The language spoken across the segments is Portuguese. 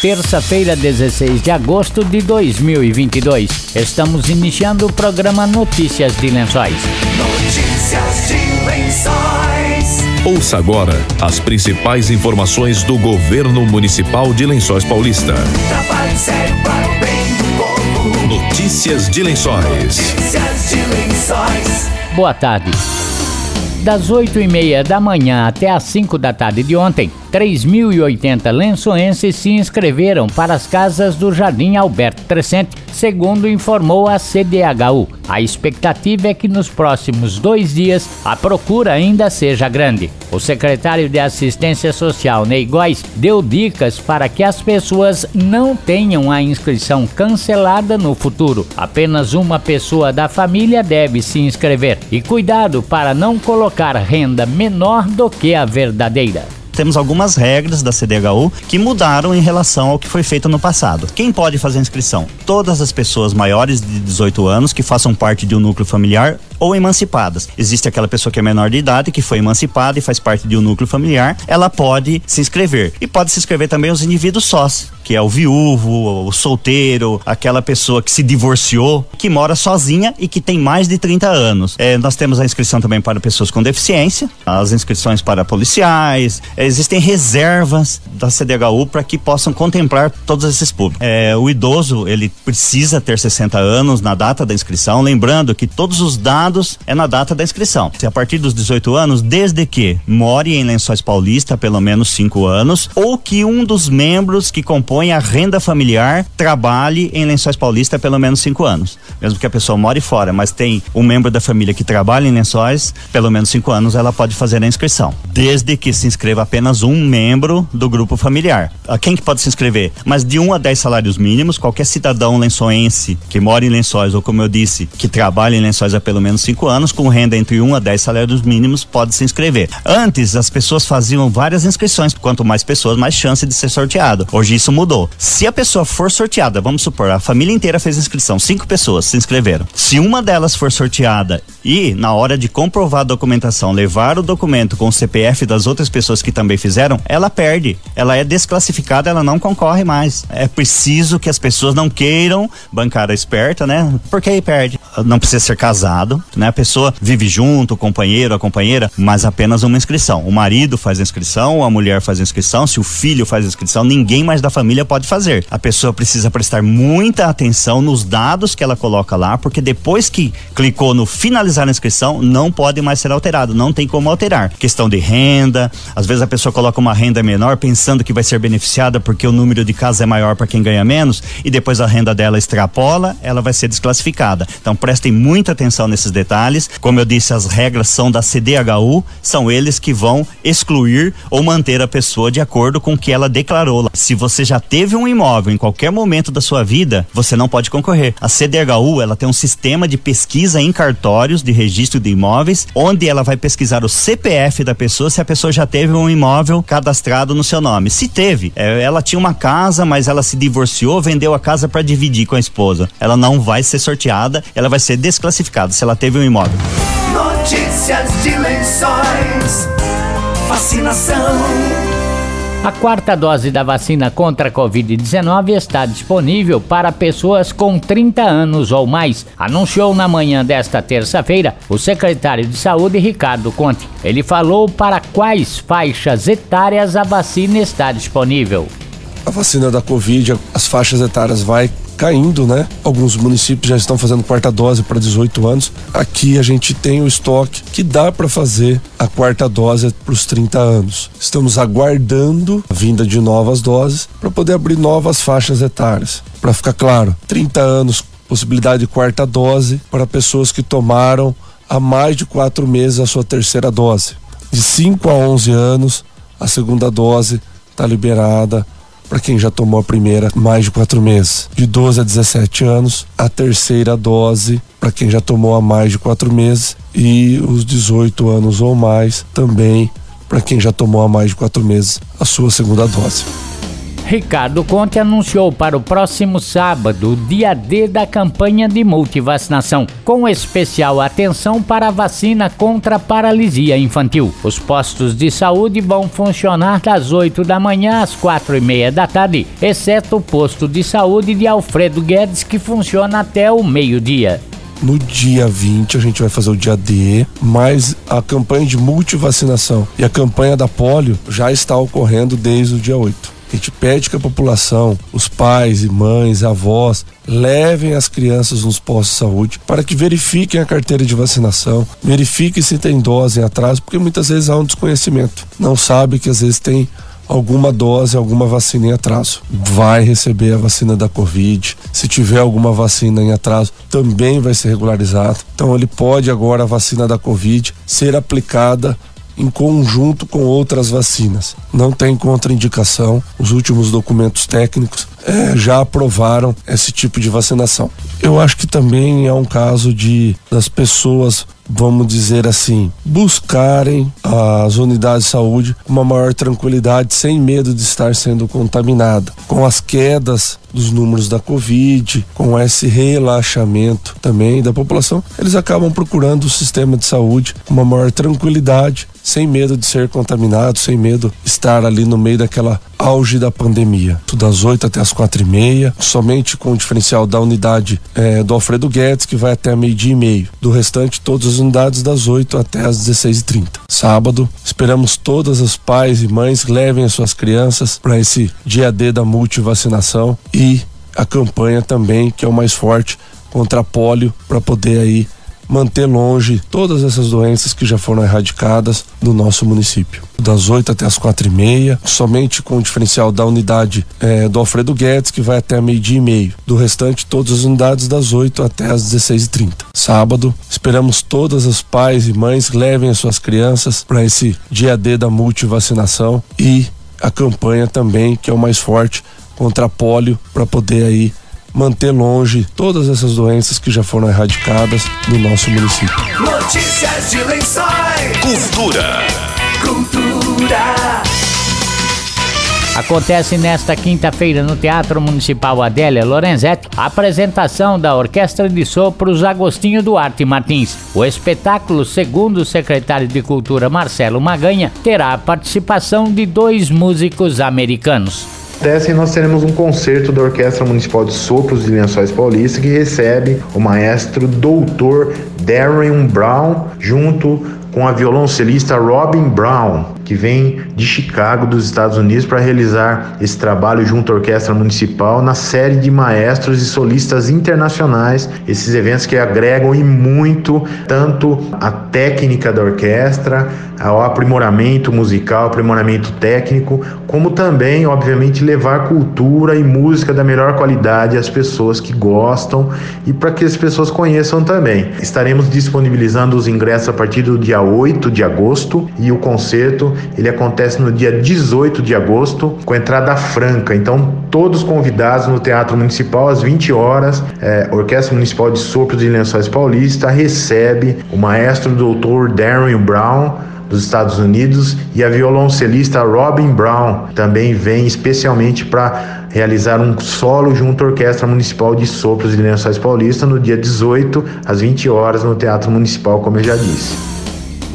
terça-feira, 16 de agosto de 2022. Estamos iniciando o programa Notícias de Lençóis. Notícias de Lençóis. Ouça agora as principais informações do governo municipal de Lençóis Paulista. Trabalho sério para o bem do povo. Notícias de Lençóis. Notícias de Lençóis. Boa tarde. Das 8 e meia da manhã até as 5 da tarde de ontem, 3.080 lençoenses se inscreveram para as casas do Jardim Alberto Crescente, segundo informou a CDHU. A expectativa é que nos próximos dois dias a procura ainda seja grande. O secretário de Assistência Social, Ney Góes, deu dicas para que as pessoas não tenham a inscrição cancelada no futuro. Apenas uma pessoa da família deve se inscrever. E cuidado para não colocar renda menor do que a verdadeira temos algumas regras da CDHU que mudaram em relação ao que foi feito no passado. Quem pode fazer inscrição? Todas as pessoas maiores de 18 anos que façam parte de um núcleo familiar ou emancipadas. Existe aquela pessoa que é menor de idade, que foi emancipada e faz parte de um núcleo familiar, ela pode se inscrever. E pode se inscrever também os indivíduos sós, que é o viúvo, o solteiro, aquela pessoa que se divorciou, que mora sozinha e que tem mais de 30 anos. É, nós temos a inscrição também para pessoas com deficiência, as inscrições para policiais, é, existem reservas da CDHU para que possam contemplar todos esses públicos. É, o idoso, ele precisa ter 60 anos na data da inscrição, lembrando que todos os dados é na data da inscrição. Se a partir dos 18 anos, desde que more em Lençóis Paulista pelo menos 5 anos, ou que um dos membros que compõem a renda familiar trabalhe em Lençóis Paulista pelo menos 5 anos. Mesmo que a pessoa more fora, mas tem um membro da família que trabalha em Lençóis, pelo menos 5 anos, ela pode fazer a inscrição. Desde que se inscreva apenas um membro do grupo familiar. Quem que pode se inscrever? Mas de 1 um a 10 salários mínimos, qualquer cidadão lençoense que mora em Lençóis, ou como eu disse, que trabalha em Lençóis há pelo menos 5 anos, com renda entre 1 um a 10 salários mínimos, pode se inscrever. Antes, as pessoas faziam várias inscrições, quanto mais pessoas, mais chance de ser sorteado. Hoje isso mudou. Se a pessoa for sorteada, vamos supor, a família inteira fez inscrição, cinco pessoas se inscreveram. Se uma delas for sorteada e, na hora de comprovar a documentação, levar o documento com o CPF das outras pessoas que também fizeram, ela perde. Ela é desclassificada, ela não concorre mais. É preciso que as pessoas não queiram bancar a esperta, né? Porque aí perde. Não precisa ser casado, né? A pessoa vive junto, o companheiro, a companheira, mas apenas uma inscrição. O marido faz a inscrição, a mulher faz a inscrição, se o filho faz a inscrição, ninguém mais da família pode fazer. A pessoa precisa prestar muita atenção nos dados que ela coloca lá, porque depois que clicou no finalizar a inscrição, não pode mais ser alterado, não tem como alterar. Questão de renda, às vezes a pessoa coloca uma renda menor pensando que vai ser beneficiada porque o número de casas é maior para quem ganha menos e depois a renda dela extrapola, ela vai ser desclassificada. Então prestem muita atenção nesses detalhes. Como eu disse, as regras são da CDHU, são eles que vão excluir ou manter a pessoa de acordo com o que ela declarou. Se você já teve um imóvel em qualquer momento da sua vida, você não pode concorrer. A CDHU, ela tem um sistema de pesquisa em cartórios de registro de imóveis, onde ela vai pesquisar o CPF da pessoa se a pessoa já teve um imóvel cadastrado no seu nome. Se teve, é, ela tinha uma casa, mas ela se divorciou, vendeu a casa para dividir com a esposa. Ela não vai ser sorteada, ela vai ser desclassificada se ela teve um imóvel. Notícias de Lençóis. Vacinação. A quarta dose da vacina contra a Covid-19 está disponível para pessoas com 30 anos ou mais, anunciou na manhã desta terça-feira o secretário de Saúde, Ricardo Conte. Ele falou para quais faixas etárias a vacina está disponível. A vacina da Covid, as faixas etárias vai caindo, né? Alguns municípios já estão fazendo quarta dose para 18 anos. Aqui a gente tem o estoque que dá para fazer a quarta dose para os 30 anos. Estamos aguardando a vinda de novas doses para poder abrir novas faixas etárias. Para ficar claro, 30 anos, possibilidade de quarta dose para pessoas que tomaram há mais de quatro meses a sua terceira dose. De 5 a 11 anos, a segunda dose está liberada para quem já tomou a primeira mais de quatro meses. De 12 a 17 anos, a terceira dose para quem já tomou há mais de quatro meses e os 18 anos ou mais também para quem já tomou há mais de quatro meses a sua segunda dose. Ricardo Conte anunciou para o próximo sábado o dia D da campanha de multivacinação, com especial atenção para a vacina contra a paralisia infantil. Os postos de saúde vão funcionar das 8 da manhã às quatro e meia da tarde, exceto o posto de saúde de Alfredo Guedes, que funciona até o meio-dia. No dia 20 a gente vai fazer o dia D, mas a campanha de multivacinação e a campanha da polio já está ocorrendo desde o dia 8. A gente pede que a população, os pais e mães, avós, levem as crianças nos postos de saúde para que verifiquem a carteira de vacinação, verifiquem se tem dose em atraso, porque muitas vezes há um desconhecimento. Não sabe que às vezes tem alguma dose, alguma vacina em atraso. Vai receber a vacina da Covid. Se tiver alguma vacina em atraso, também vai ser regularizado. Então ele pode agora a vacina da Covid ser aplicada em conjunto com outras vacinas. Não tem contraindicação. Os últimos documentos técnicos é, já aprovaram esse tipo de vacinação. Eu acho que também é um caso de das pessoas vamos dizer assim, buscarem as unidades de saúde com uma maior tranquilidade, sem medo de estar sendo contaminada. Com as quedas dos números da Covid, com esse relaxamento também da população, eles acabam procurando o sistema de saúde com uma maior tranquilidade, sem medo de ser contaminado, sem medo de estar ali no meio daquela auge da pandemia. Das 8 até as quatro e meia, somente com o diferencial da unidade é, do Alfredo Guedes, que vai até meio-dia e meio. Do restante, todas as unidades das 8 até as 16h30. Sábado, esperamos todas as pais e mães levem as suas crianças para esse dia D da multivacinação e a campanha também, que é o mais forte, contra a polio, para poder aí manter longe todas essas doenças que já foram erradicadas do nosso município. Das 8 até as quatro e meia, somente com o diferencial da unidade é, do Alfredo Guedes, que vai até meio-dia e meio. Do restante, todas as unidades das 8 até as 16h30. Sábado, esperamos todas as pais e mães levem as suas crianças para esse dia D da multivacinação e a campanha também, que é o mais forte, contra a polio, para poder aí manter longe todas essas doenças que já foram erradicadas do nosso município. Notícias de Lençóis. Cultura. Cultura. Acontece nesta quinta-feira no Teatro Municipal Adélia Lorenzetti a apresentação da Orquestra de Sopros Agostinho Duarte Martins. O espetáculo, segundo o secretário de Cultura Marcelo Maganha, terá a participação de dois músicos americanos. Acontece nós teremos um concerto da Orquestra Municipal de Sopros de Lençóis Paulista que recebe o maestro doutor Darren Brown junto com a violoncelista Robin Brown, que vem de Chicago, dos Estados Unidos, para realizar esse trabalho junto à Orquestra Municipal na série de maestros e solistas internacionais. Esses eventos que agregam e muito tanto a técnica da orquestra, ao aprimoramento musical, aprimoramento técnico, como também, obviamente, levar cultura e música da melhor qualidade às pessoas que gostam e para que as pessoas conheçam também. Estaremos disponibilizando os ingressos a partir do dia 8 de agosto e o concerto ele acontece no dia 18 de agosto com entrada franca. Então, todos convidados no Teatro Municipal às 20 horas. É, Orquestra Municipal de Sopros e Lençóis Paulista recebe o maestro doutor Darren Brown dos Estados Unidos e a violoncelista Robin Brown também vem especialmente para realizar um solo junto à Orquestra Municipal de Sopros e Lençóis Paulista no dia 18 às 20 horas no Teatro Municipal, como eu já disse.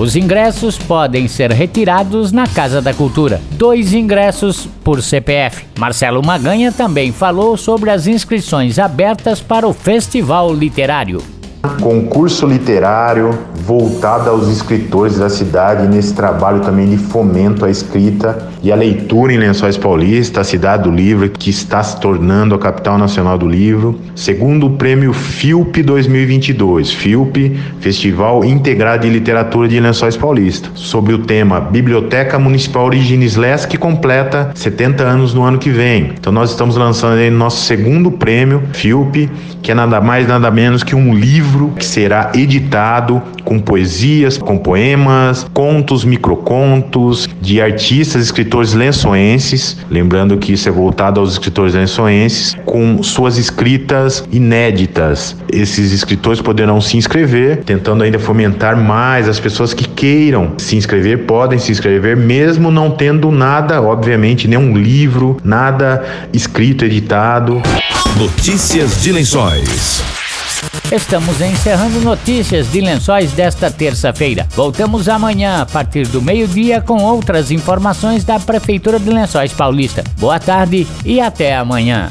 Os ingressos podem ser retirados na Casa da Cultura. Dois ingressos por CPF. Marcelo Maganha também falou sobre as inscrições abertas para o Festival Literário. Concurso literário voltado aos escritores da cidade nesse trabalho também de fomento à escrita e à leitura em Lençóis Paulista, a cidade do livro que está se tornando a capital nacional do livro. Segundo o prêmio FIUP 2022, FIUP, Festival Integrado de Literatura de Lençóis Paulista, sobre o tema Biblioteca Municipal Origines Leste que completa 70 anos no ano que vem. Então nós estamos lançando aí nosso segundo prêmio FIUP, que é nada mais nada menos que um livro livro que será editado com poesias, com poemas, contos, microcontos de artistas, escritores lençoenses. Lembrando que isso é voltado aos escritores lençoenses, com suas escritas inéditas. Esses escritores poderão se inscrever, tentando ainda fomentar mais as pessoas que queiram se inscrever, podem se inscrever, mesmo não tendo nada, obviamente, nenhum livro, nada escrito, editado. Notícias de Lençóis. Estamos encerrando notícias de lençóis desta terça-feira. Voltamos amanhã, a partir do meio-dia, com outras informações da Prefeitura de Lençóis Paulista. Boa tarde e até amanhã.